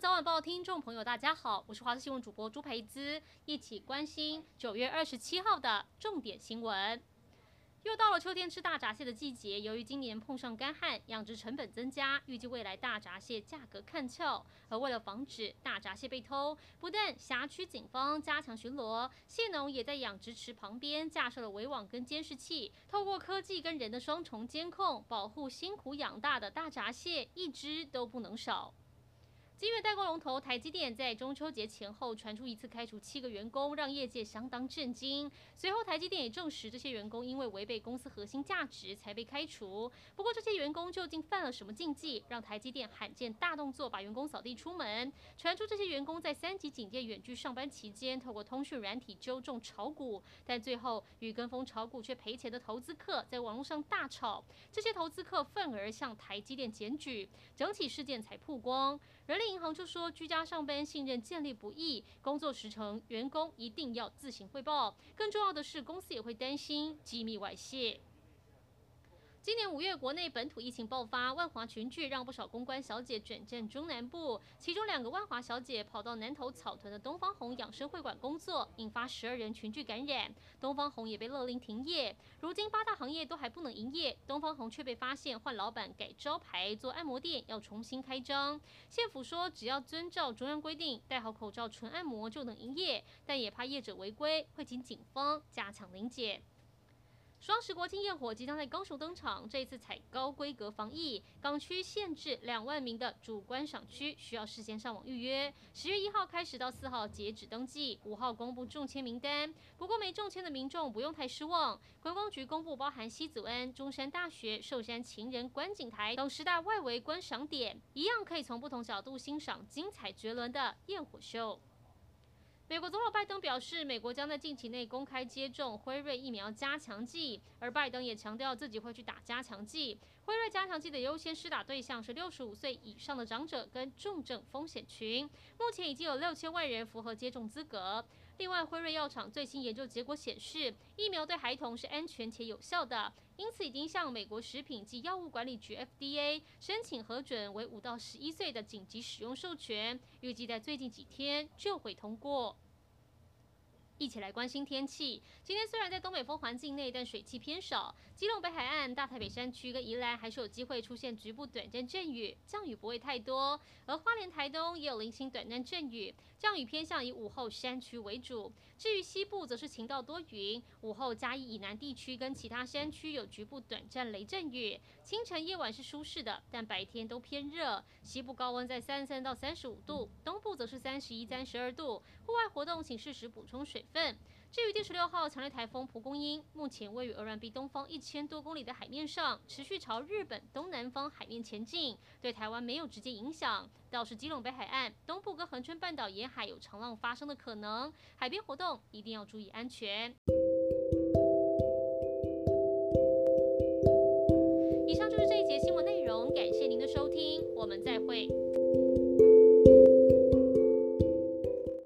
早晚报听众朋友，大家好，我是华视新闻主播朱培姿，一起关心九月二十七号的重点新闻。又到了秋天吃大闸蟹的季节，由于今年碰上干旱，养殖成本增加，预计未来大闸蟹价格看俏。而为了防止大闸蟹被偷，不但辖区警方加强巡逻，蟹农也在养殖池旁边架设了围网跟监视器，透过科技跟人的双重监控，保护辛苦养大的大闸蟹，一只都不能少。晶圆代工龙头台积电在中秋节前后传出一次开除七个员工，让业界相当震惊。随后台积电也证实，这些员工因为违背公司核心价值才被开除。不过，这些员工究竟犯了什么禁忌，让台积电罕见大动作把员工扫地出门？传出这些员工在三级警戒远距上班期间，透过通讯软体揪众炒股，但最后与跟风炒股却赔钱的投资客在网络上大吵。这些投资客愤而向台积电检举，整起事件才曝光。人力银行就说，居家上班信任建立不易，工作时程员工一定要自行汇报。更重要的是，公司也会担心机密外泄。今年五月，国内本土疫情爆发，万华群聚让不少公关小姐转战中南部。其中两个万华小姐跑到南投草屯的东方红养生会馆工作，引发十二人群聚感染，东方红也被勒令停业。如今八大行业都还不能营业，东方红却被发现换老板改招牌做按摩店，要重新开张。县府说，只要遵照中央规定，戴好口罩纯按摩就能营业，但也怕业者违规，会请警方加强临检。双十国庆焰火即将在高雄登场，这一次采高规格防疫，港区限制两万名的主观赏区需要事先上网预约。十月一号开始到四号截止登记，五号公布中签名单。不过没中签的民众不用太失望，观光局公布包含西子湾、中山大学、寿山情人观景台等十大外围观赏点，一样可以从不同角度欣赏精彩绝伦的焰火秀。美国总统拜登表示，美国将在近期内公开接种辉瑞疫苗加强剂，而拜登也强调自己会去打加强剂。辉瑞加强剂的优先施打对象是六十五岁以上的长者跟重症风险群，目前已经有六千万人符合接种资格。另外，辉瑞药厂最新研究结果显示，疫苗对孩童是安全且有效的，因此已经向美国食品及药物管理局 FDA 申请核准为五到十一岁的紧急使用授权，预计在最近几天就会通过。一起来关心天气。今天虽然在东北风环境内，但水汽偏少。基隆北海岸、大台北山区跟宜兰还是有机会出现局部短暂阵雨，降雨不会太多。而花莲、台东也有零星短暂阵雨，降雨偏向以午后山区为主。至于西部，则是晴到多云，午后嘉义以南地区跟其他山区有局部短暂雷阵雨。清晨、夜晚是舒适的，但白天都偏热。西部高温在三十三到三十五度，东部则是三十一、三十二度。户外活动请适时补充水分。至于第十六号强烈台风蒲公英，目前位于鹅銮鼻东方一千多公里的海面上，持续朝日本东南方海面前进，对台湾没有直接影响。倒是基隆北海岸、东部跟恒春半岛沿海有长浪发生的可能，海边活动一定要注意安全。